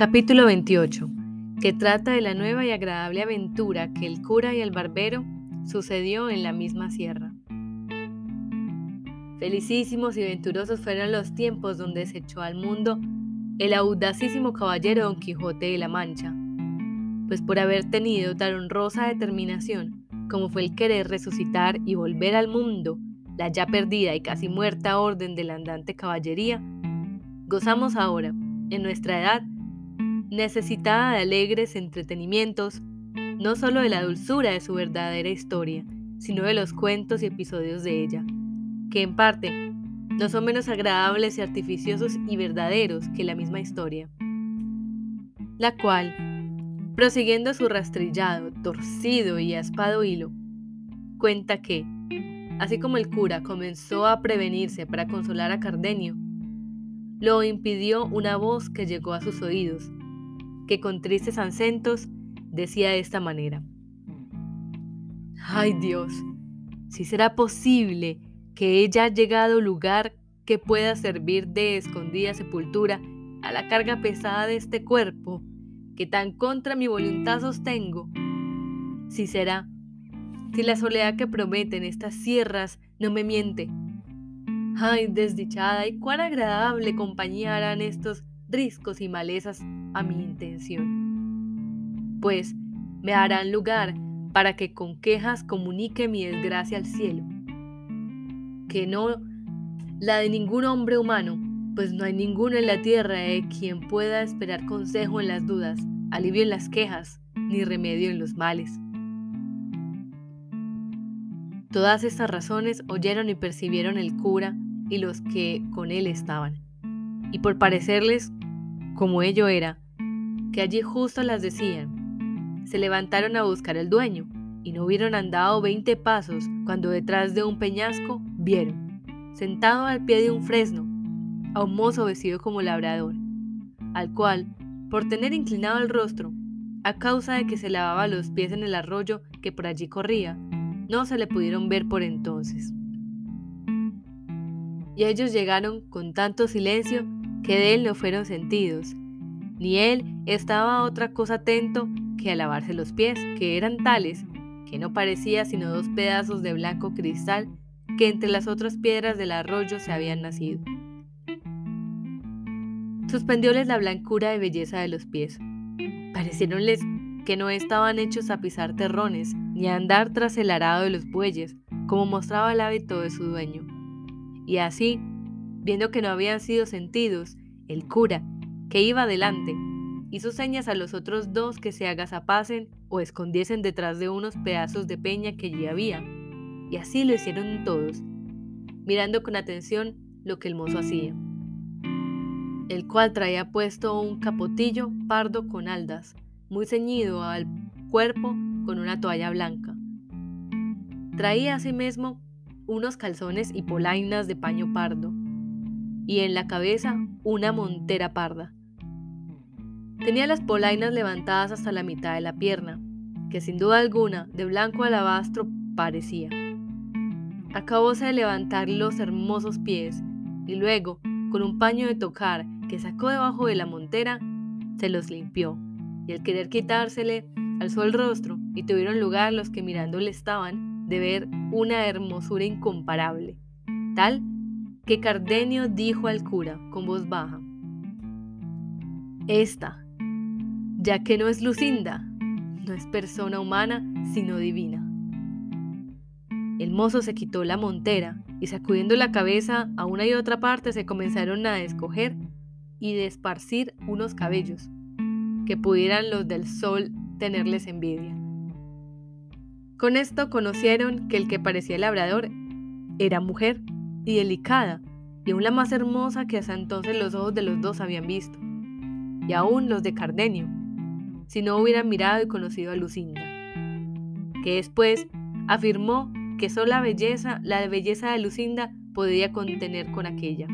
Capítulo 28, que trata de la nueva y agradable aventura que el cura y el barbero sucedió en la misma sierra. Felicísimos y venturosos fueron los tiempos donde se echó al mundo el audacísimo caballero Don Quijote de la Mancha, pues por haber tenido tan honrosa determinación como fue el querer resucitar y volver al mundo la ya perdida y casi muerta orden de la andante caballería, gozamos ahora, en nuestra edad, necesitada de alegres entretenimientos, no solo de la dulzura de su verdadera historia, sino de los cuentos y episodios de ella, que en parte no son menos agradables y artificiosos y verdaderos que la misma historia, la cual, prosiguiendo su rastrillado, torcido y aspado hilo, cuenta que, así como el cura comenzó a prevenirse para consolar a Cardenio, lo impidió una voz que llegó a sus oídos, que con tristes acentos decía de esta manera. Ay Dios, si será posible que ella haya llegado lugar que pueda servir de escondida sepultura a la carga pesada de este cuerpo que tan contra mi voluntad sostengo. Si será, si la soledad que prometen estas sierras no me miente. Ay, desdichada y cuán agradable compañía harán estos riscos y malezas a mi intención. Pues me harán lugar para que con quejas comunique mi desgracia al cielo. Que no la de ningún hombre humano, pues no hay ninguno en la tierra de quien pueda esperar consejo en las dudas, alivio en las quejas, ni remedio en los males. Todas estas razones oyeron y percibieron el cura y los que con él estaban. Y por parecerles como ello era, que allí justo las decían. Se levantaron a buscar el dueño, y no hubieron andado veinte pasos cuando detrás de un peñasco vieron, sentado al pie de un fresno, a un mozo vestido como labrador, al cual, por tener inclinado el rostro, a causa de que se lavaba los pies en el arroyo que por allí corría, no se le pudieron ver por entonces. Y ellos llegaron con tanto silencio que de él no fueron sentidos, ni él estaba otra cosa atento que a lavarse los pies, que eran tales que no parecía sino dos pedazos de blanco cristal que entre las otras piedras del arroyo se habían nacido. Suspendióles la blancura y belleza de los pies. Parecieronles que no estaban hechos a pisar terrones ni a andar tras el arado de los bueyes, como mostraba el hábito de su dueño. Y así, Viendo que no habían sido sentidos, el cura, que iba adelante, hizo señas a los otros dos que se agazapasen o escondiesen detrás de unos pedazos de peña que allí había, y así lo hicieron todos, mirando con atención lo que el mozo hacía, el cual traía puesto un capotillo pardo con aldas, muy ceñido al cuerpo con una toalla blanca. Traía asimismo unos calzones y polainas de paño pardo, y en la cabeza una montera parda. Tenía las polainas levantadas hasta la mitad de la pierna, que sin duda alguna de blanco alabastro parecía. Acabóse de levantar los hermosos pies y luego, con un paño de tocar que sacó debajo de la montera, se los limpió, y al querer quitársele, alzó el rostro y tuvieron lugar los que mirándole estaban de ver una hermosura incomparable, tal que Cardenio dijo al cura con voz baja, Esta, ya que no es Lucinda, no es persona humana, sino divina. El mozo se quitó la montera y sacudiendo la cabeza a una y otra parte se comenzaron a escoger y desparcir unos cabellos, que pudieran los del sol tenerles envidia. Con esto conocieron que el que parecía labrador era mujer y delicada, y aún la más hermosa que hasta entonces los ojos de los dos habían visto, y aún los de Cardenio, si no hubieran mirado y conocido a Lucinda, que después afirmó que solo la belleza, la belleza de Lucinda podía contener con aquella.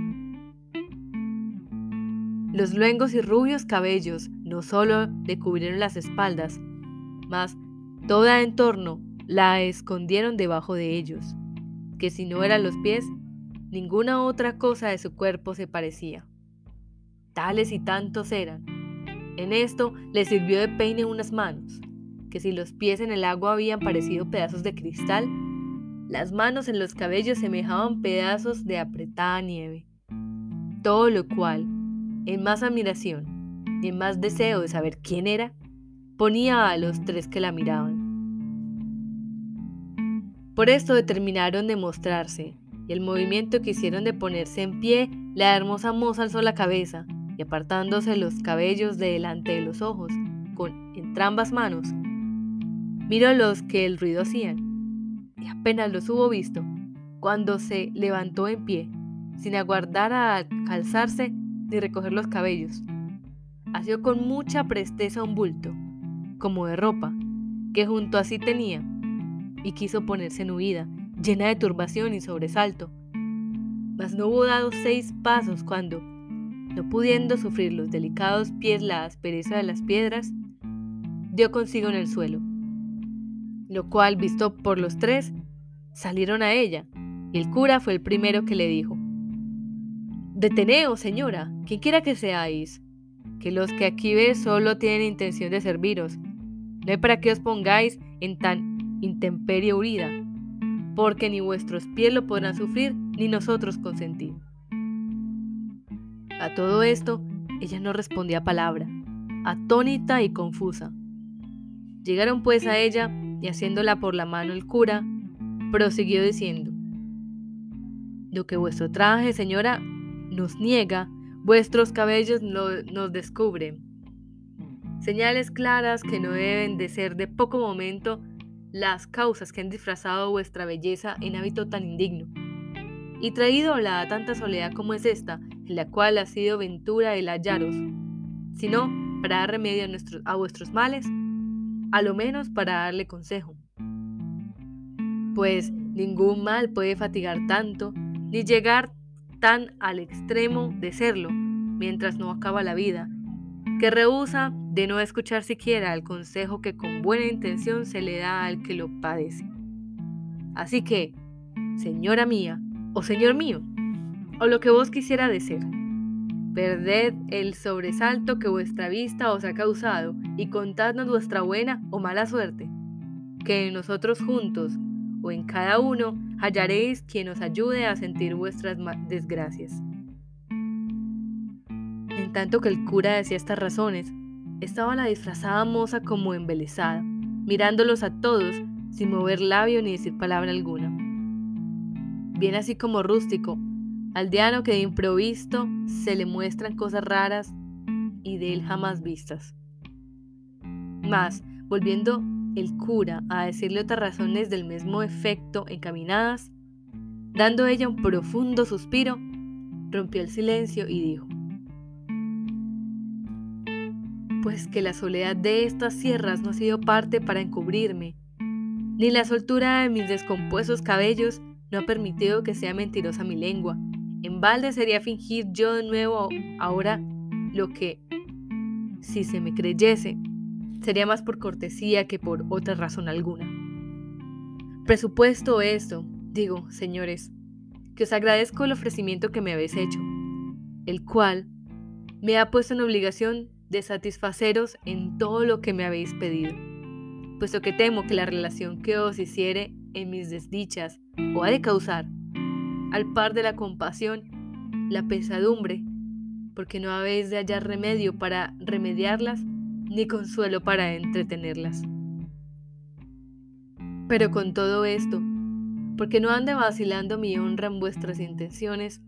Los luengos y rubios cabellos no solo le cubrieron las espaldas, mas toda en torno la escondieron debajo de ellos, que si no eran los pies, Ninguna otra cosa de su cuerpo se parecía. Tales y tantos eran, En esto le sirvió de peine unas manos, que si los pies en el agua habían parecido pedazos de cristal, las manos en los cabellos semejaban pedazos de apretada nieve. Todo lo cual, en más admiración y en más deseo de saber quién era, ponía a los tres que la miraban. Por esto determinaron de mostrarse, y el movimiento que hicieron de ponerse en pie, la hermosa moza alzó la cabeza, y apartándose los cabellos de delante de los ojos, con entrambas manos, miró los que el ruido hacían, y apenas los hubo visto, cuando se levantó en pie, sin aguardar a calzarse ni recoger los cabellos. Asió con mucha presteza un bulto, como de ropa, que junto a sí tenía, y quiso ponerse en huida, llena de turbación y sobresalto. Mas no hubo dado seis pasos cuando, no pudiendo sufrir los delicados pies la aspereza de las piedras, dio consigo en el suelo, lo cual, visto por los tres, salieron a ella, y el cura fue el primero que le dijo, Deteneos, señora, quien quiera que seáis, que los que aquí ve solo tienen intención de serviros, no hay para que os pongáis en tan intemperie urida, porque ni vuestros pies lo podrán sufrir, ni nosotros consentir. A todo esto, ella no respondía palabra, atónita y confusa. Llegaron pues a ella, y haciéndola por la mano el cura, prosiguió diciendo, Lo que vuestro traje, señora, nos niega, vuestros cabellos nos descubren. Señales claras que no deben de ser de poco momento las causas que han disfrazado vuestra belleza en hábito tan indigno, y traídola a tanta soledad como es esta, en la cual ha sido ventura el hallaros, sino para dar remedio a, vuestros males, a lo menos para darle consejo. Pues ningún mal puede fatigar tanto, ni llegar tan al extremo de serlo, mientras no acaba la vida, que rehúsa de no escuchar siquiera el consejo que con buena intención se le da al que lo padece. Así que, señora mía, o señor mío, o lo que vos quisiera decir, perded el sobresalto que vuestra vista os ha causado y contadnos vuestra buena o mala suerte, que en nosotros juntos o en cada uno hallaréis quien os ayude a sentir vuestras desgracias. En tanto que el cura decía estas razones, estaba la disfrazada moza como embelesada, mirándolos a todos sin mover labio ni decir palabra alguna. Bien así como rústico, aldeano que de improvisto se le muestran cosas raras y de él jamás vistas. Mas, volviendo el cura a decirle otras razones del mismo efecto encaminadas, dando ella un profundo suspiro, rompió el silencio y dijo, pues que la soledad de estas sierras no ha sido parte para encubrirme, ni la soltura de mis descompuestos cabellos no ha permitido que sea mentirosa mi lengua. En balde sería fingir yo de nuevo ahora lo que, si se me creyese, sería más por cortesía que por otra razón alguna. Presupuesto esto, digo, señores, que os agradezco el ofrecimiento que me habéis hecho, el cual me ha puesto en obligación de satisfaceros en todo lo que me habéis pedido, puesto que temo que la relación que os hiciere en mis desdichas o ha de causar, al par de la compasión, la pesadumbre, porque no habéis de hallar remedio para remediarlas, ni consuelo para entretenerlas. Pero con todo esto, porque no ande vacilando mi honra en vuestras intenciones,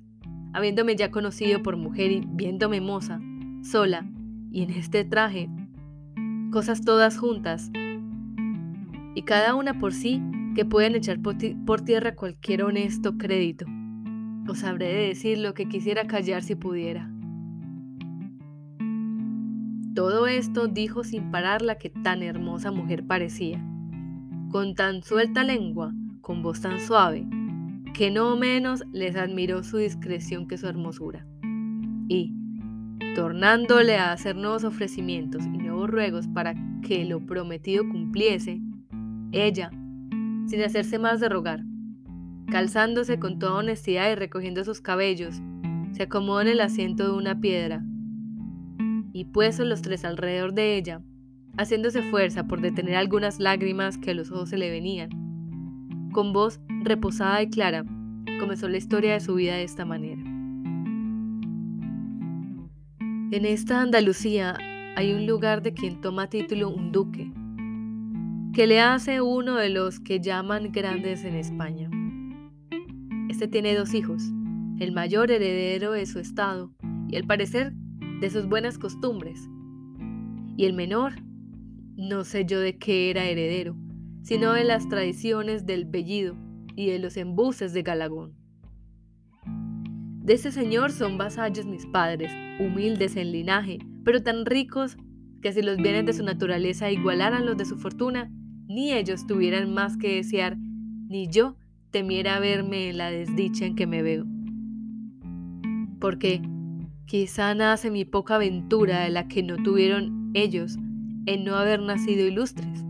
habiéndome ya conocido por mujer y viéndome moza, sola, y en este traje, cosas todas juntas, y cada una por sí que pueden echar por, tierra cualquier honesto crédito. Os habré de decir lo que quisiera callar si pudiera. Todo esto dijo sin parar la que tan hermosa mujer parecía, con tan suelta lengua, con voz tan suave, que no menos les admiró su discreción que su hermosura. Y, tornándole a hacer nuevos ofrecimientos y nuevos ruegos para que lo prometido cumpliese, ella, sin hacerse más de rogar, calzándose con toda honestidad y recogiendo sus cabellos, se acomodó en el asiento de una piedra, y puestos los tres alrededor de ella, haciéndose fuerza por detener algunas lágrimas que a los ojos se le venían, con voz reposada y clara, comenzó la historia de su vida de esta manera. En esta Andalucía hay un lugar de quien toma título un duque, que le hace uno de los que llaman grandes en España. Este tiene dos hijos, el mayor heredero de su estado y al parecer de sus buenas costumbres, y el menor, no sé yo de qué era heredero, sino de las tradiciones del bellido y de los embuses de Galagón. De ese señor son vasallos mis padres, humildes en linaje, pero tan ricos que si los bienes de su naturaleza igualaran los de su fortuna, ni ellos tuvieran más que desear, ni yo temiera verme en la desdicha en que me veo. Porque quizá nace mi poca aventura de la que no tuvieron ellos en no haber nacido ilustres.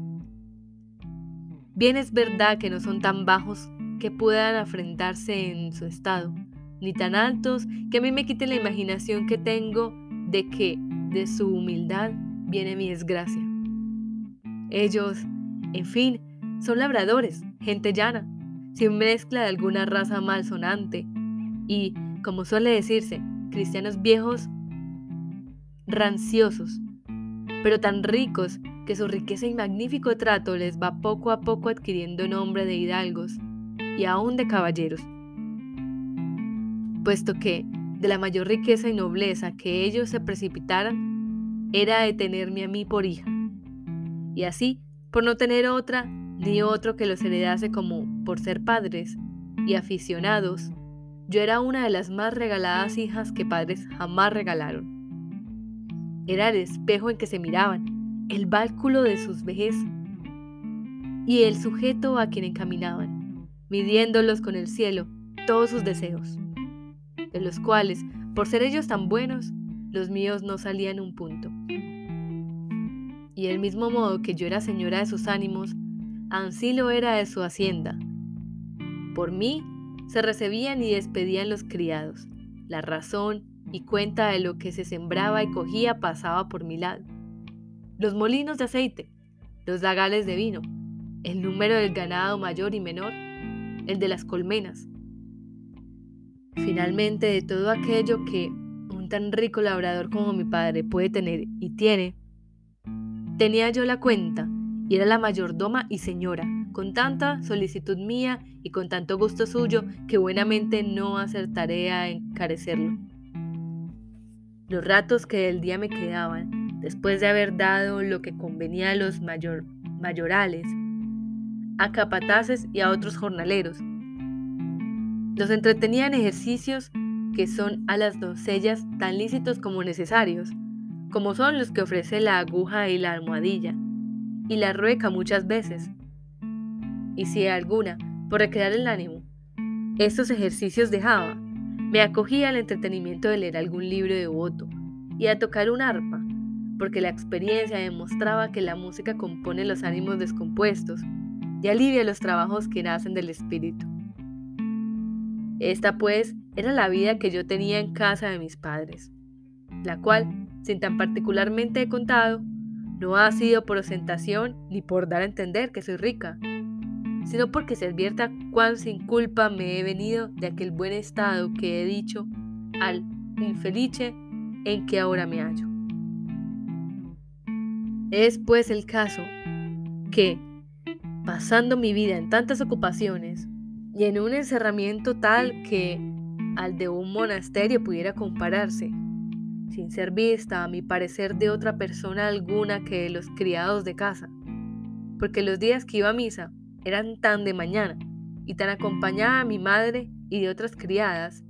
Bien es verdad que no son tan bajos que puedan afrentarse en su estado, ni tan altos que a mí me quiten la imaginación que tengo de que de su humildad viene mi desgracia. Ellos, en fin, son labradores, gente llana, sin mezcla de alguna raza malsonante y, como suele decirse, cristianos viejos ranciosos, pero tan ricos que su riqueza y magnífico trato les va poco a poco adquiriendo nombre de hidalgos y aún de caballeros puesto que de la mayor riqueza y nobleza que ellos se precipitaran era de tenerme a mí por hija, y así, por no tener otra ni otro que los heredase como por ser padres y aficionados, yo era una de las más regaladas hijas que padres jamás regalaron. Era el espejo en que se miraban, el bálculo de sus vejez y el sujeto a quien encaminaban, midiéndolos con el cielo todos sus deseos de los cuales, por ser ellos tan buenos, los míos no salían un punto. Y del mismo modo que yo era señora de sus ánimos, ansí lo era de su hacienda. Por mí se recibían y despedían los criados. La razón y cuenta de lo que se sembraba y cogía pasaba por mi lado. Los molinos de aceite, los lagales de vino, el número del ganado mayor y menor, el de las colmenas, Finalmente, de todo aquello que un tan rico labrador como mi padre puede tener y tiene, tenía yo la cuenta y era la mayordoma y señora, con tanta solicitud mía y con tanto gusto suyo que buenamente no acertaré a encarecerlo. Los ratos que del día me quedaban, después de haber dado lo que convenía a los mayor, mayorales, a capataces y a otros jornaleros, los entretenían ejercicios que son a las doncellas tan lícitos como necesarios, como son los que ofrece la aguja y la almohadilla, y la rueca muchas veces. Y si alguna, por recrear el ánimo, estos ejercicios dejaba, me acogía al entretenimiento de leer algún libro devoto y a tocar un arpa, porque la experiencia demostraba que la música compone los ánimos descompuestos y alivia los trabajos que nacen del espíritu. Esta pues era la vida que yo tenía en casa de mis padres, la cual, sin tan particularmente he contado, no ha sido por ostentación ni por dar a entender que soy rica, sino porque se advierta cuán sin culpa me he venido de aquel buen estado que he dicho al infelice en que ahora me hallo. Es pues el caso que, pasando mi vida en tantas ocupaciones, y en un encerramiento tal que al de un monasterio pudiera compararse, sin ser vista a mi parecer de otra persona alguna que de los criados de casa, porque los días que iba a misa eran tan de mañana y tan acompañada a mi madre y de otras criadas,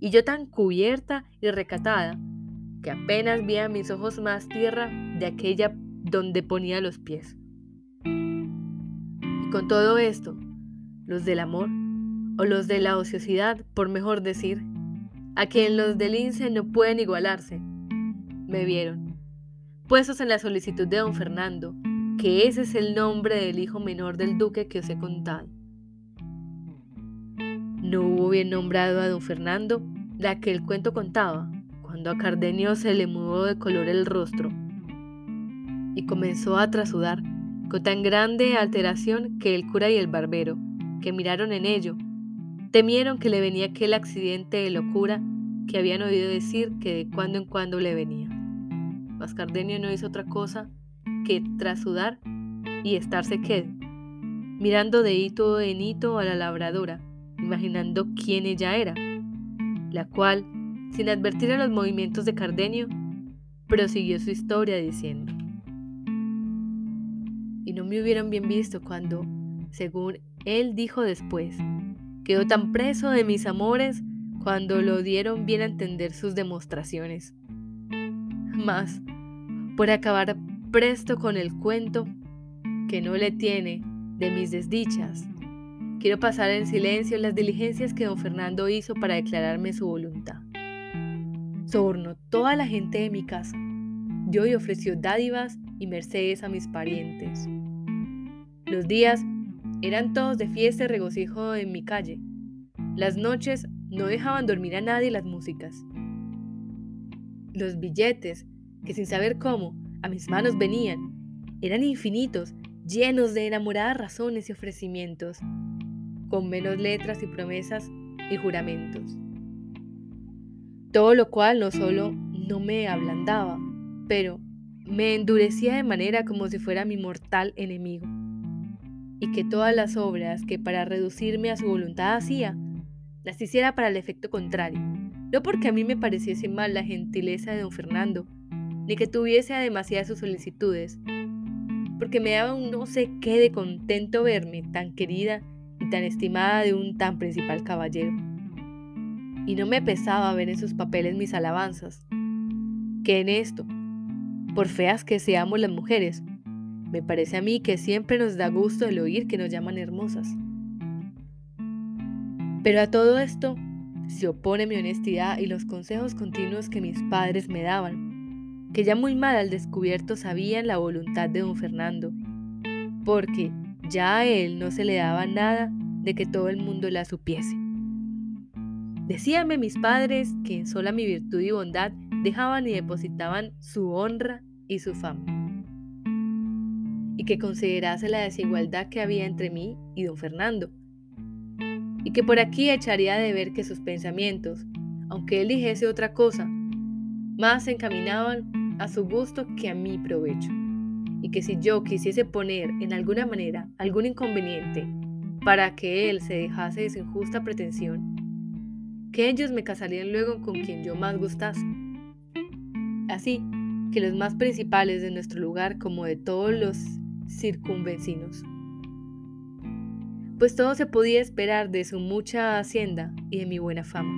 y yo tan cubierta y recatada, que apenas vi a mis ojos más tierra de aquella donde ponía los pies. Y con todo esto, los del amor, o los de la ociosidad, por mejor decir, a quien los del INSE no pueden igualarse, me vieron, puestos en la solicitud de don Fernando, que ese es el nombre del hijo menor del duque que os he contado. No hubo bien nombrado a don Fernando la que el cuento contaba, cuando a Cardenio se le mudó de color el rostro y comenzó a trasudar con tan grande alteración que el cura y el barbero, que miraron en ello, temieron que le venía aquel accidente de locura que habían oído decir que de cuando en cuando le venía. Mas Cardenio no hizo otra cosa que trasudar y estarse quedo, mirando de hito en hito a la labradora, imaginando quién ella era, la cual, sin advertir a los movimientos de Cardenio, prosiguió su historia diciendo, y no me hubieran bien visto cuando, según él dijo después, quedó tan preso de mis amores cuando lo dieron bien a entender sus demostraciones. Mas, por acabar presto con el cuento que no le tiene de mis desdichas, quiero pasar en silencio las diligencias que don Fernando hizo para declararme su voluntad. Sobornó toda la gente de mi casa, dio y ofreció dádivas y mercedes a mis parientes. Los días eran todos de fiesta y regocijo en mi calle. Las noches no dejaban dormir a nadie las músicas. Los billetes, que sin saber cómo, a mis manos venían, eran infinitos, llenos de enamoradas razones y ofrecimientos, con menos letras y promesas y juramentos. Todo lo cual no solo no me ablandaba, pero me endurecía de manera como si fuera mi mortal enemigo, y que todas las obras que para reducirme a su voluntad hacía, las hiciera para el efecto contrario, no porque a mí me pareciese mal la gentileza de don Fernando, ni que tuviese demasiadas sus solicitudes, porque me daba un no sé qué de contento verme tan querida y tan estimada de un tan principal caballero. Y no me pesaba ver en sus papeles mis alabanzas, que en esto, por feas que seamos las mujeres, me parece a mí que siempre nos da gusto el oír que nos llaman hermosas. Pero a todo esto se opone mi honestidad y los consejos continuos que mis padres me daban, que ya muy mal al descubierto sabían la voluntad de don Fernando, porque ya a él no se le daba nada de que todo el mundo la supiese. Decíanme mis padres que en sola mi virtud y bondad dejaban y depositaban su honra y su fama, que considerase la desigualdad que había entre mí y don Fernando, y que por aquí echaría de ver que sus pensamientos, aunque él dijese otra cosa, más se encaminaban a su gusto que a mi provecho, y que si yo quisiese poner en alguna manera algún inconveniente para que él se dejase de su injusta pretensión, que ellos me casarían luego con quien yo más gustase. Así que los más principales de nuestro lugar como de todos los circunvecinos pues todo se podía esperar de su mucha hacienda y de mi buena fama.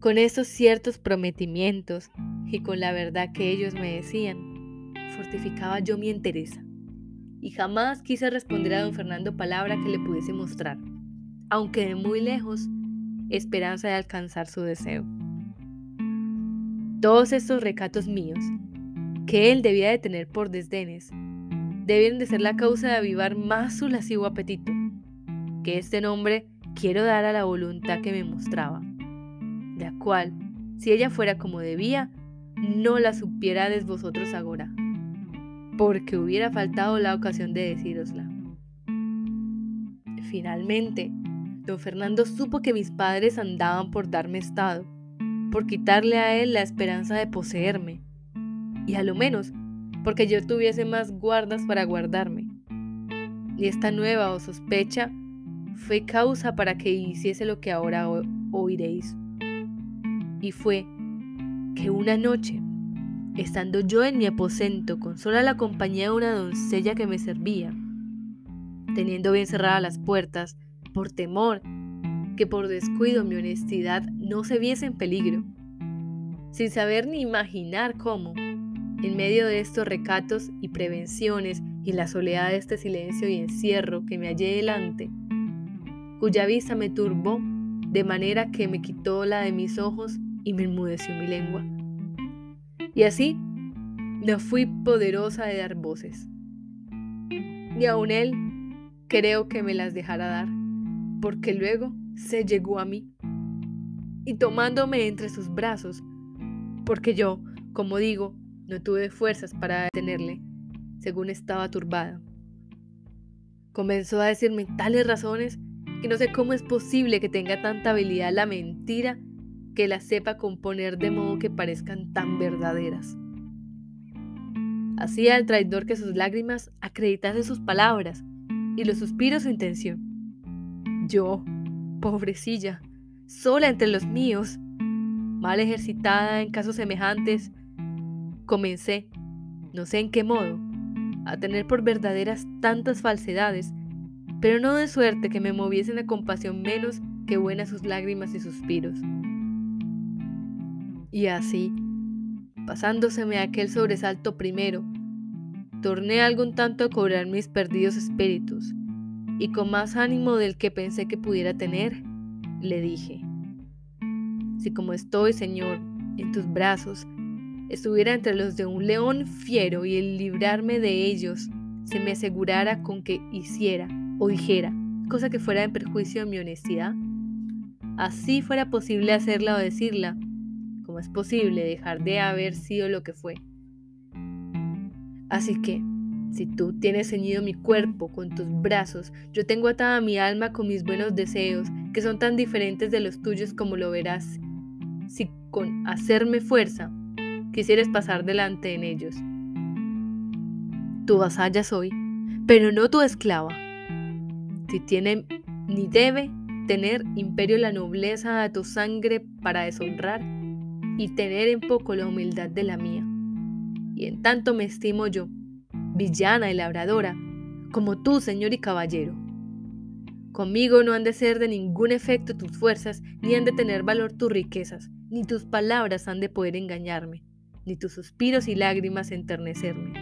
Con esos ciertos prometimientos y con la verdad que ellos me decían, fortificaba yo mi entereza, y jamás quise responder a don Fernando palabra que le pudiese mostrar, aunque de muy lejos, esperanza de alcanzar su deseo. Todos estos recatos míos, que él debía de tener por desdenes, deben de ser la causa de avivar más su lascivo apetito, que este nombre quiero dar a la voluntad que me mostraba, la cual, si ella fuera como debía, no la supierais vosotros ahora, porque hubiera faltado la ocasión de decírosla. Finalmente, don Fernando supo que mis padres andaban por darme estado, por quitarle a él la esperanza de poseerme, y a lo menos porque yo tuviese más guardas para guardarme. Y esta nueva o sospecha fue causa para que hiciese lo que ahora oiréis. Y fue que una noche, estando yo en mi aposento con sola la compañía de una doncella que me servía, teniendo bien cerradas las puertas, por temor que por descuido mi honestidad no se viese en peligro, sin saber ni imaginar cómo, en medio de estos recatos y prevenciones y la soledad de este silencio y encierro que me hallé delante, cuya vista me turbó de manera que me quitó la de mis ojos y me enmudeció mi lengua. Y así no fui poderosa de dar voces. Y aun él creo que me las dejara dar, porque luego se llegó a mí. y tomándome entre sus brazos, porque yo, como digo, no tuve fuerzas para detenerle, según estaba turbada. Comenzó a decirme tales razones que no sé cómo es posible que tenga tanta habilidad la mentira que la sepa componer de modo que parezcan tan verdaderas. Hacía al traidor que sus lágrimas acreditasen sus palabras y los suspiros su intención. Yo, pobrecilla, sola entre los míos, mal ejercitada en casos semejantes, comencé, no sé en qué modo, a tener por verdaderas tantas falsedades, pero no de suerte que me moviesen a compasión menos que buenas sus lágrimas y suspiros. Y así, pasándoseme aquel sobresalto primero, torné algún tanto a cobrar mis perdidos espíritus, y con más ánimo del que pensé que pudiera tener, le dije, si como estoy, Señor, en tus brazos, estuviera entre los de un león fiero y el librarme de ellos se me asegurara con que hiciera o dijera cosa que fuera en perjuicio de mi honestidad, así fuera posible hacerla o decirla, como es posible dejar de haber sido lo que fue. Así que, si tú tienes ceñido mi cuerpo con tus brazos, yo tengo atada mi alma con mis buenos deseos, que son tan diferentes de los tuyos como lo verás, si con hacerme fuerza quisieras pasar delante en ellos. Tu vasalla soy, pero no tu esclava. Si tiene ni debe tener imperio la nobleza de tu sangre para deshonrar y tener en poco la humildad de la mía. Y en tanto me estimo yo, villana y labradora, como tú, señor y caballero. Conmigo no han de ser de ningún efecto tus fuerzas, ni han de tener valor tus riquezas, ni tus palabras han de poder engañarme ni tus suspiros y lágrimas enternecerme.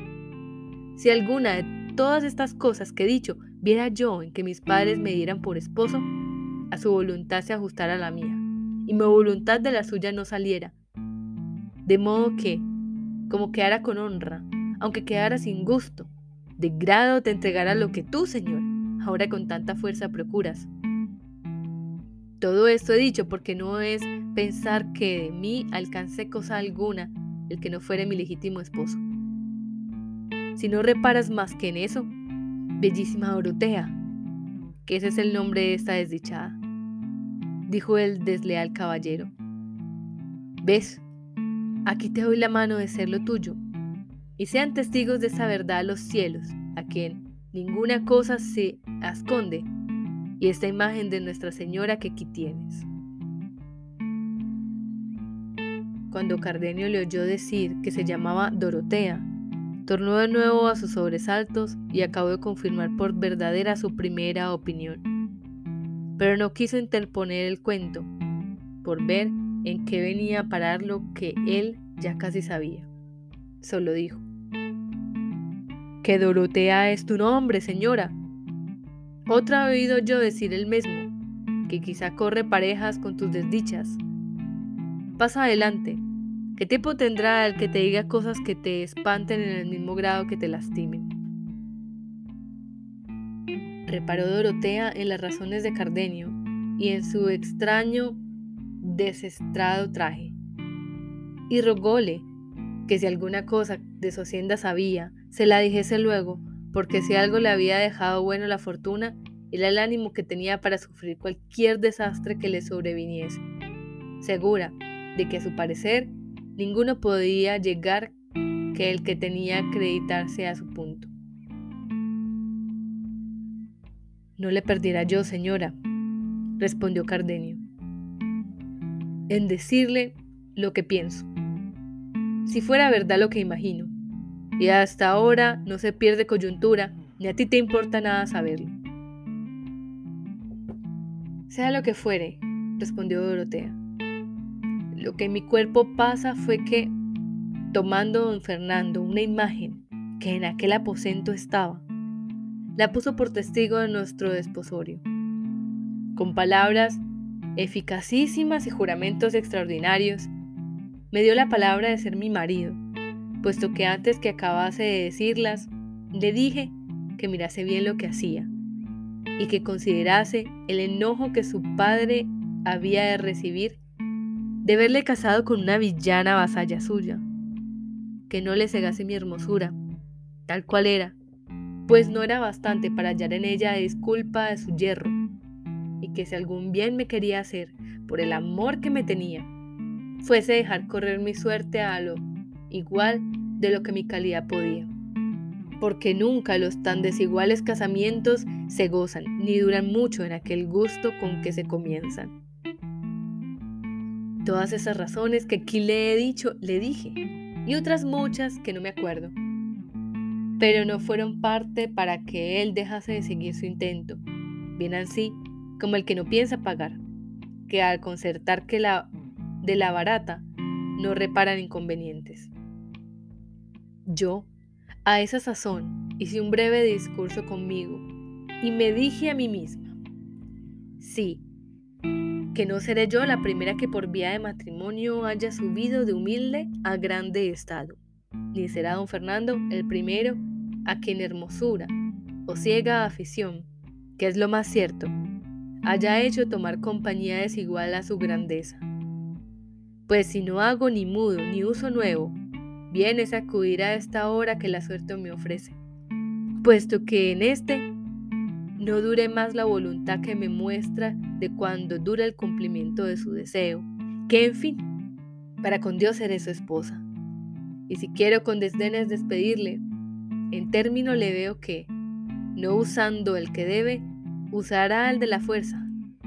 Si alguna de todas estas cosas que he dicho viera yo en que mis padres me dieran por esposo, a su voluntad se ajustara la mía, y mi voluntad de la suya no saliera. De modo que, como quedara con honra, aunque quedara sin gusto, de grado te entregara lo que tú, Señor, ahora con tanta fuerza procuras. Todo esto he dicho porque no es pensar que de mí alcance cosa alguna el que no fuere mi legítimo esposo. Si no reparas más que en eso, bellísima Dorotea, que ese es el nombre de esta desdichada, dijo el desleal caballero. ¿Ves? Aquí te doy la mano de ser lo tuyo, y sean testigos de esa verdad los cielos, a quien ninguna cosa se esconde, y esta imagen de Nuestra Señora que aquí tienes. Cuando Cardenio le oyó decir que se llamaba Dorotea, tornó de nuevo a sus sobresaltos y acabó de confirmar por verdadera su primera opinión. Pero no quiso interponer el cuento, por ver en qué venía a parar lo que él ya casi sabía. Solo dijo, que Dorotea es tu nombre, señora. Otra he oído yo decir el mismo, que quizá corre parejas con tus desdichas. Pasa adelante, ¿Qué tiempo tendrá el que te diga cosas que te espanten en el mismo grado que te lastimen? Reparó Dorotea en las razones de Cardenio y en su extraño, desestrado traje. Y rogóle que si alguna cosa de su hacienda sabía, se la dijese luego, porque si algo le había dejado bueno la fortuna, era el ánimo que tenía para sufrir cualquier desastre que le sobreviniese, segura de que a su parecer Ninguno podía llegar que el que tenía acreditarse a su punto. No le perdiera yo, señora, respondió Cardenio, en decirle lo que pienso. Si fuera verdad lo que imagino, y hasta ahora no se pierde coyuntura, ni a ti te importa nada saberlo. Sea lo que fuere, respondió Dorotea. Lo que mi cuerpo pasa fue que, tomando don Fernando una imagen que en aquel aposento estaba, la puso por testigo de nuestro desposorio. Con palabras eficacísimas y juramentos extraordinarios, me dio la palabra de ser mi marido, puesto que antes que acabase de decirlas, le dije que mirase bien lo que hacía y que considerase el enojo que su padre había de recibir de verle casado con una villana vasalla suya, que no le cegase mi hermosura, tal cual era, pues no era bastante para hallar en ella disculpa de su yerro, y que si algún bien me quería hacer por el amor que me tenía, fuese dejar correr mi suerte a lo igual de lo que mi calidad podía. Porque nunca los tan desiguales casamientos se gozan ni duran mucho en aquel gusto con que se comienzan. Todas esas razones que aquí le he dicho, le dije, y otras muchas que no me acuerdo. Pero no fueron parte para que él dejase de seguir su intento, bien así como el que no piensa pagar, que al concertar que la de la barata no reparan inconvenientes. Yo, a esa sazón, hice un breve discurso conmigo y me dije a mí misma, sí, que no seré yo la primera que por vía de matrimonio haya subido de humilde a grande estado, ni será don Fernando el primero a quien hermosura o ciega afición, que es lo más cierto, haya hecho tomar compañía desigual a su grandeza. Pues si no hago ni mudo ni uso nuevo, bien es acudir a esta hora que la suerte me ofrece, puesto que en este no dure más la voluntad que me muestra de cuando dura el cumplimiento de su deseo, que en fin, para con Dios seré su esposa. Y si quiero con desdenes despedirle, en término le veo que, no usando el que debe, usará el de la fuerza,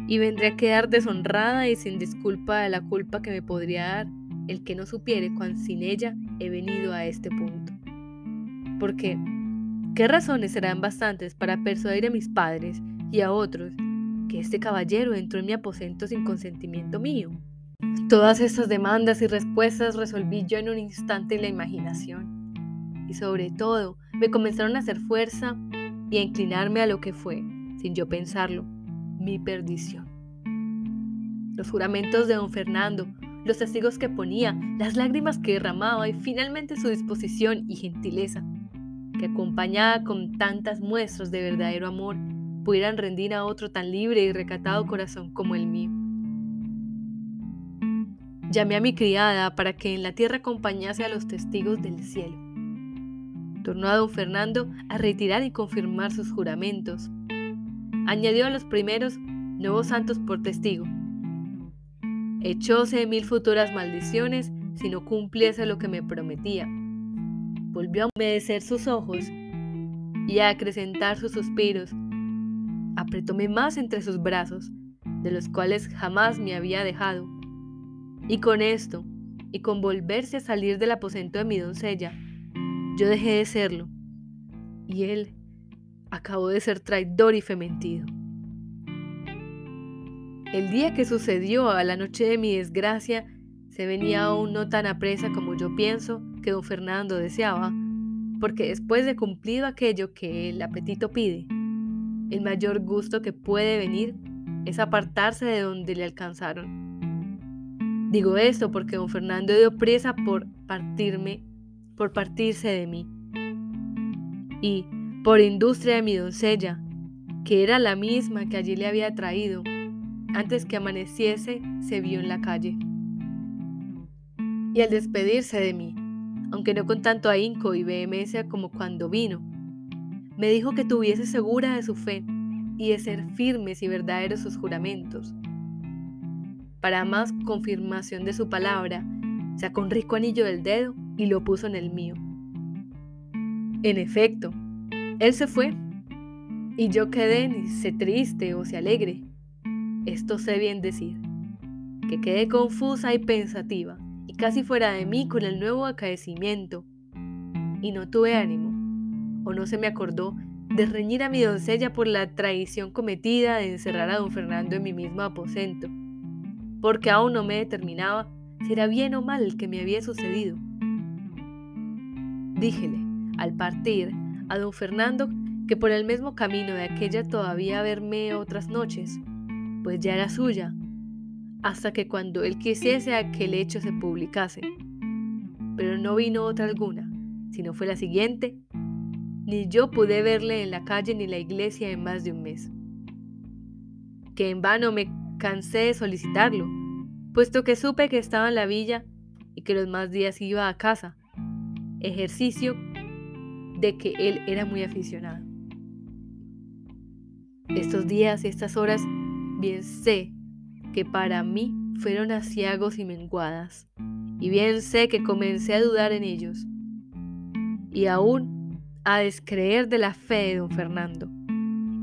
y vendré a quedar deshonrada y sin disculpa de la culpa que me podría dar el que no supiere cuán sin ella he venido a este punto. Porque, ¿qué razones serán bastantes para persuadir a mis padres y a otros que este caballero entró en mi aposento sin consentimiento mío? Todas estas demandas y respuestas resolví yo en un instante en la imaginación. Y sobre todo, me comenzaron a hacer fuerza y a inclinarme a lo que fue, sin yo pensarlo, mi perdición. Los juramentos de don Fernando, los testigos que ponía, las lágrimas que derramaba y finalmente su disposición y gentileza, que acompañada con tantas muestras de verdadero amor, pudieran rendir a otro tan libre y recatado corazón como el mío. Llamé a mi criada para que en la tierra acompañase a los testigos del cielo. Tornó a don Fernando a retirar y confirmar sus juramentos, Añadió a los primeros nuevos santos por testigo. Echóse mil futuras maldiciones si no cumpliese lo que me prometía. Volvió a humedecer sus ojos y a acrecentar sus suspiros. Apretóme más entre sus brazos, de los cuales jamás me había dejado. Y con esto, y con volverse a salir del aposento de mi doncella, yo dejé de serlo. Y él, acabó de ser traidor y fementido. El día que sucedió a la noche de mi desgracia se venía aún no tan apresa como yo pienso que don Fernando deseaba, porque después de cumplido aquello que el apetito pide, el mayor gusto que puede venir es apartarse de donde le alcanzaron. Digo esto porque don Fernando dio prisa por partirme, por partirse de mí. Y, por industria de mi doncella, que era la misma que allí le había traído. Antes que amaneciese, se vio en la calle. Y al despedirse de mí, aunque no con tanto ahínco y vehemencia como cuando vino, me dijo que tuviese segura de su fe y de ser firmes y verdaderos sus juramentos. Para más confirmación de su palabra, sacó un rico anillo del dedo y lo puso en el mío. En efecto, él se fue y yo quedé ni se triste o se alegre. Esto sé bien decir, que quedé confusa y pensativa casi fuera de mí con el nuevo acaecimiento y no tuve ánimo o no se me acordó de reñir a mi doncella por la traición cometida de encerrar a don Fernando en mi mismo aposento, porque aún no me determinaba si era bien o mal que me había sucedido. Díjele, al partir, a don Fernando que por el mismo camino de aquella todavía verme otras noches, pues ya era suya, hasta que cuando él quisiese aquel hecho se publicase. Pero no vino otra alguna, sino fue la siguiente, ni yo pude verle en la calle ni la iglesia en más de un mes. Que en vano me cansé de solicitarlo, puesto que supe que estaba en la villa y que los más días iba a casa, ejercicio de que él era muy aficionado. Estos días y estas horas, bien sé que para mí fueron asiagos y menguadas, y bien sé que comencé a dudar en ellos, y aún a descreer de la fe de don Fernando.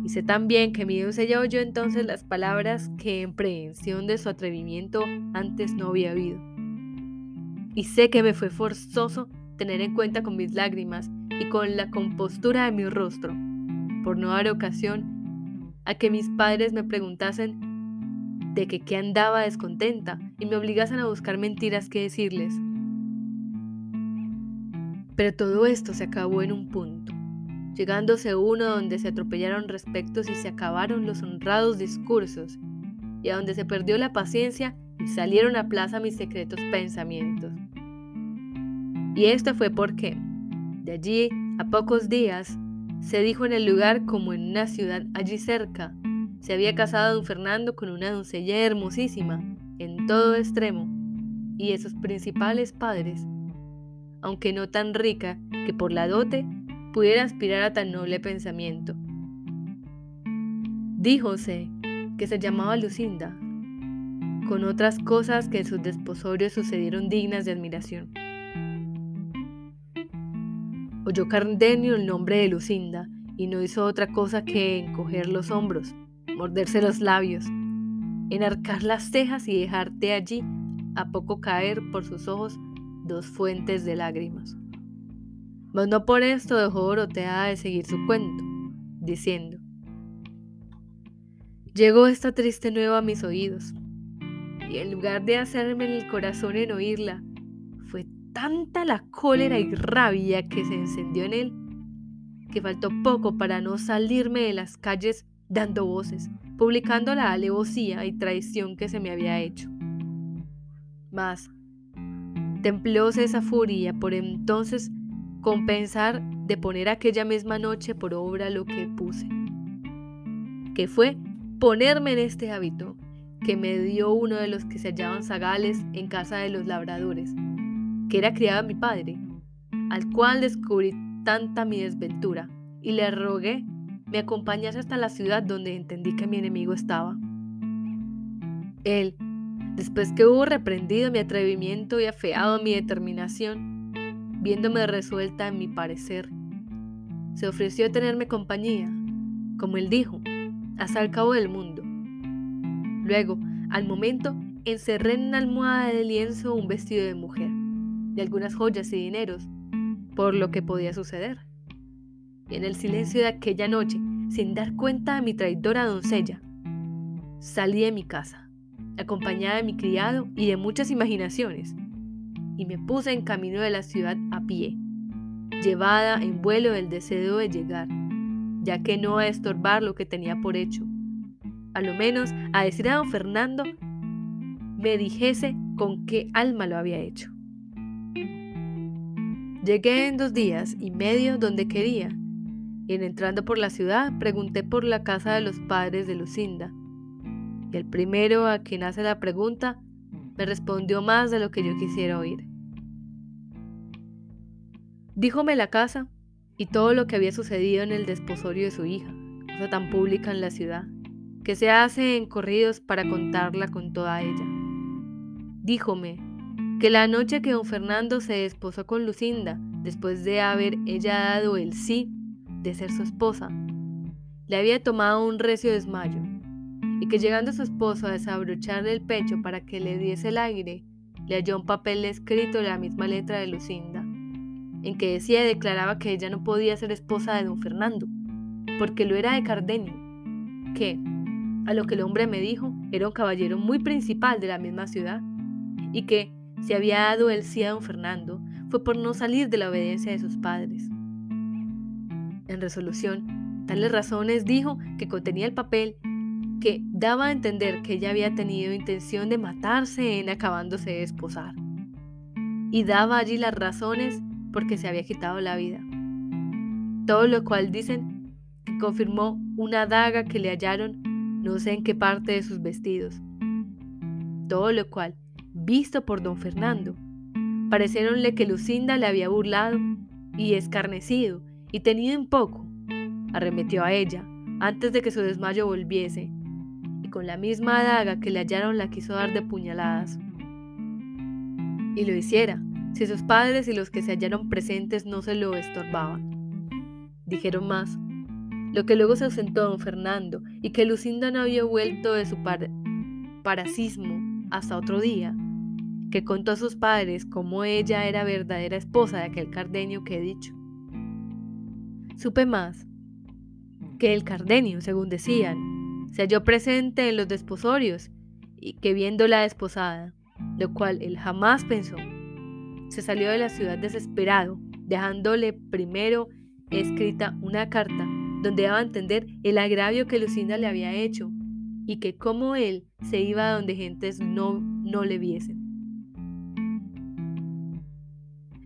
Y sé también que mi se oyó entonces las palabras que en prevención de su atrevimiento antes no había habido. Y sé que me fue forzoso tener en cuenta con mis lágrimas y con la compostura de mi rostro, por no dar ocasión a que mis padres me preguntasen de que qué andaba descontenta y me obligasen a buscar mentiras que decirles. Pero todo esto se acabó en un punto, llegándose uno donde se atropellaron respectos y se acabaron los honrados discursos, y a donde se perdió la paciencia y salieron a plaza mis secretos pensamientos. Y esto fue porque, de allí a pocos días, se dijo en el lugar como en una ciudad allí cerca, se había casado don Fernando con una doncella hermosísima, en todo extremo, y de sus principales padres, aunque no tan rica que por la dote pudiera aspirar a tan noble pensamiento. Díjose que se llamaba Lucinda, con otras cosas que en sus desposorios sucedieron dignas de admiración. Oyó Cardenio el nombre de Lucinda y no hizo otra cosa que encoger los hombros morderse los labios, enarcar las cejas y dejarte allí a poco caer por sus ojos dos fuentes de lágrimas. Mas no por esto dejó Dorotea de seguir su cuento, diciendo, Llegó esta triste nueva a mis oídos, y en lugar de hacerme el corazón en oírla, fue tanta la cólera y rabia que se encendió en él, que faltó poco para no salirme de las calles dando voces, publicando la alevosía y traición que se me había hecho. Mas, templóse esa furia por entonces compensar de poner aquella misma noche por obra lo que puse, que fue ponerme en este hábito que me dio uno de los que se hallaban zagales en casa de los labradores, que era criado mi padre, al cual descubrí tanta mi desventura, y le rogué me acompañase hasta la ciudad donde entendí que mi enemigo estaba. Él, después que hubo reprendido mi atrevimiento y afeado mi determinación, viéndome resuelta en mi parecer, se ofreció a tenerme compañía, como él dijo, hasta el cabo del mundo. Luego, al momento, encerré en una almohada de lienzo un vestido de mujer, de algunas joyas y dineros, por lo que podía suceder y en el silencio de aquella noche, sin dar cuenta a mi traidora doncella, salí de mi casa, acompañada de mi criado y de muchas imaginaciones, y me puse en camino de la ciudad a pie, llevada en vuelo del deseo de llegar, ya que no a estorbar lo que tenía por hecho, a lo menos a decir a don Fernando me dijese con qué alma lo había hecho. Llegué en dos días y medio donde quería, en entrando por la ciudad pregunté por la casa de los padres de Lucinda. Y el primero a quien hace la pregunta me respondió más de lo que yo quisiera oír. Díjome la casa y todo lo que había sucedido en el desposorio de su hija, cosa tan pública en la ciudad, que se hace en corridos para contarla con toda ella. Díjome que la noche que don Fernando se desposó con Lucinda, después de haber ella dado el sí de ser su esposa, le había tomado un recio desmayo, y que llegando su esposo a desabrocharle el pecho para que le diese el aire, le halló un papel escrito de la misma letra de Lucinda, en que decía y declaraba que ella no podía ser esposa de don Fernando, porque lo era de Cardenio, que, a lo que el hombre me dijo, era un caballero muy principal de la misma ciudad, y que, si había dado el sí a don Fernando, fue por no salir de la obediencia de sus padres. En resolución, tales razones dijo que contenía el papel que daba a entender que ella había tenido intención de matarse en acabándose de esposar. Y daba allí las razones por que se había quitado la vida. Todo lo cual dicen que confirmó una daga que le hallaron no sé en qué parte de sus vestidos. Todo lo cual visto por don Fernando. Parecieronle que Lucinda le había burlado y escarnecido y tenido en poco. Arremetió a ella antes de que su desmayo volviese y con la misma daga que le hallaron la quiso dar de puñaladas. Y lo hiciera, si sus padres y los que se hallaron presentes no se lo estorbaban. Dijeron más, lo que luego se ausentó don Fernando y que Lucinda no había vuelto de su parasismo hasta otro día, que contó a sus padres cómo ella era verdadera esposa de aquel cardenio que he dicho. Supe más, que el cardenio, según decían, se halló presente en los desposorios y que viéndola desposada, lo cual él jamás pensó, se salió de la ciudad desesperado, dejándole primero escrita una carta donde daba a entender el agravio que Lucinda le había hecho y que como él se iba a donde gentes no, no le viesen.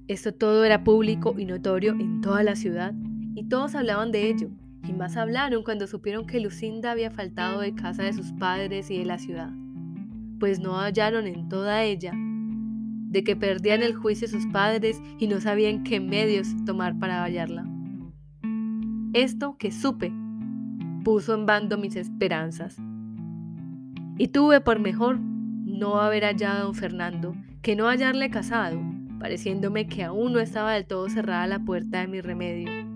Esto todo era público y notorio en toda la ciudad y todos hablaban de ello y más hablaron cuando supieron que Lucinda había faltado de casa de sus padres y de la ciudad, pues no hallaron en toda ella de que perdían el juicio sus padres y no sabían qué medios tomar para hallarla. Esto que supe puso en bando mis esperanzas. Y tuve por mejor no haber hallado a don Fernando que no hallarle casado, pareciéndome que aún no estaba del todo cerrada la puerta de mi remedio,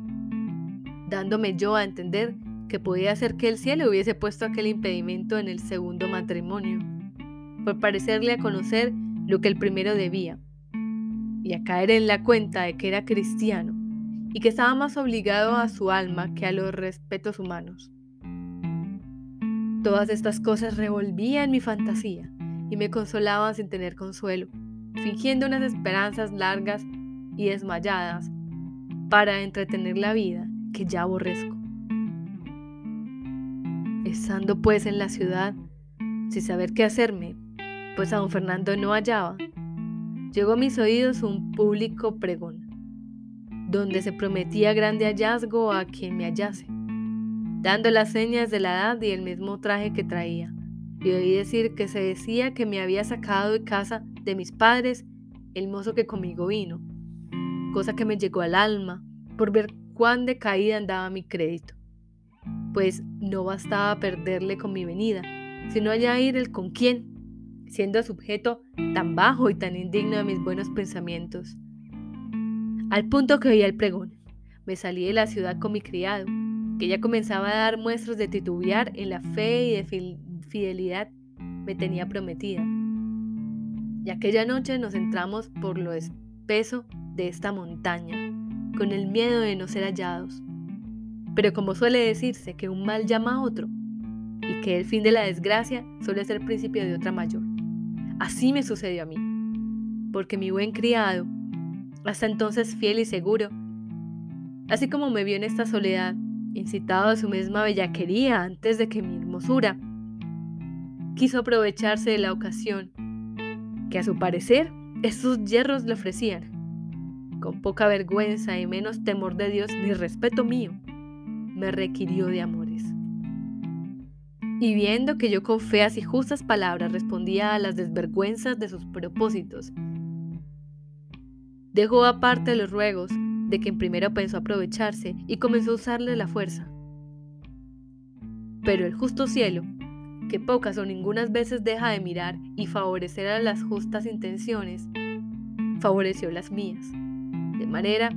dándome yo a entender que podía ser que el cielo hubiese puesto aquel impedimento en el segundo matrimonio, por parecerle a conocer lo que el primero debía, y a caer en la cuenta de que era cristiano y que estaba más obligado a su alma que a los respetos humanos. Todas estas cosas revolvían mi fantasía y me consolaban sin tener consuelo, fingiendo unas esperanzas largas y desmayadas para entretener la vida que ya aborrezco. Estando pues en la ciudad, sin saber qué hacerme, pues a don Fernando no hallaba, llegó a mis oídos un público pregón donde se prometía grande hallazgo a quien me hallase, dando las señas de la edad y el mismo traje que traía. Y oí decir que se decía que me había sacado de casa de mis padres el mozo que conmigo vino, cosa que me llegó al alma por ver cuán decaída andaba mi crédito, pues no bastaba perderle con mi venida, sino ya ir el con quién, siendo sujeto tan bajo y tan indigno de mis buenos pensamientos al punto que oía el pregón. Me salí de la ciudad con mi criado, que ya comenzaba a dar muestras de titubear en la fe y de fidelidad me tenía prometida. Y aquella noche nos entramos por lo espeso de esta montaña, con el miedo de no ser hallados. Pero como suele decirse que un mal llama a otro, y que el fin de la desgracia suele ser principio de otra mayor. Así me sucedió a mí, porque mi buen criado, hasta entonces fiel y seguro. Así como me vio en esta soledad, incitado a su misma bellaquería antes de que mi hermosura, quiso aprovecharse de la ocasión que a su parecer estos hierros le ofrecían. Con poca vergüenza y menos temor de Dios ni respeto mío, me requirió de amores. Y viendo que yo con feas y justas palabras respondía a las desvergüenzas de sus propósitos Dejó aparte los ruegos, de quien primero pensó aprovecharse y comenzó a usarle la fuerza. Pero el justo cielo, que pocas o ningunas veces deja de mirar y favorecer a las justas intenciones, favoreció las mías, de manera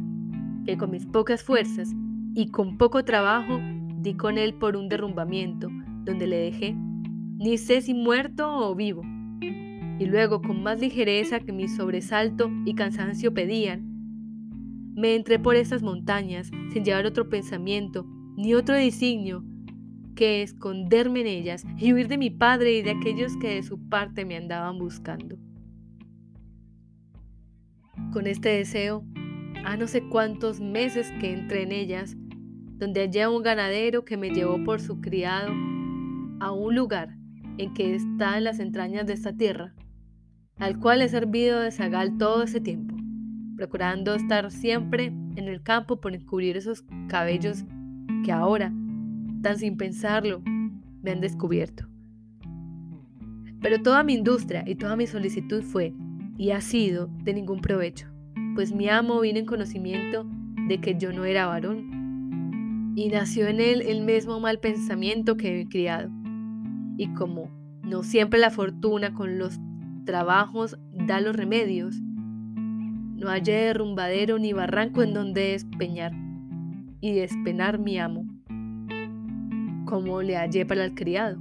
que con mis pocas fuerzas y con poco trabajo di con él por un derrumbamiento, donde le dejé, ni sé si muerto o vivo, y luego con más ligereza que mi sobresalto y cansancio pedían, me entré por estas montañas sin llevar otro pensamiento ni otro designio que esconderme en ellas y huir de mi padre y de aquellos que de su parte me andaban buscando. Con este deseo, a no sé cuántos meses que entré en ellas, donde hallé a un ganadero que me llevó por su criado a un lugar en que está en las entrañas de esta tierra, al cual he servido de zagal todo ese tiempo, procurando estar siempre en el campo por encubrir esos cabellos que ahora, tan sin pensarlo, me han descubierto. Pero toda mi industria y toda mi solicitud fue, y ha sido, de ningún provecho, pues mi amo vino en conocimiento de que yo no era varón, y nació en él el mismo mal pensamiento que he criado. Y como no siempre la fortuna con los trabajos da los remedios, no hallé derrumbadero ni barranco en donde despeñar y despenar mi amo, como le hallé para el criado.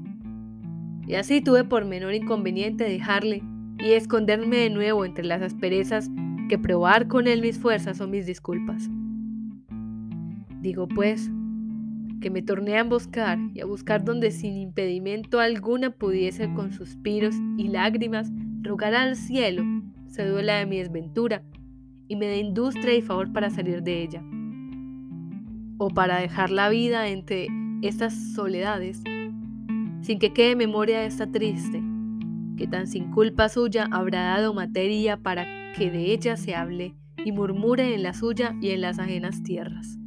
Y así tuve por menor inconveniente dejarle y esconderme de nuevo entre las asperezas que probar con él mis fuerzas o mis disculpas. Digo pues, que me torné a emboscar y a buscar donde sin impedimento alguna pudiese con suspiros y lágrimas rogar al cielo se duela de mi desventura y me dé industria y favor para salir de ella. O para dejar la vida entre estas soledades, sin que quede memoria de esta triste, que tan sin culpa suya habrá dado materia para que de ella se hable y murmure en la suya y en las ajenas tierras.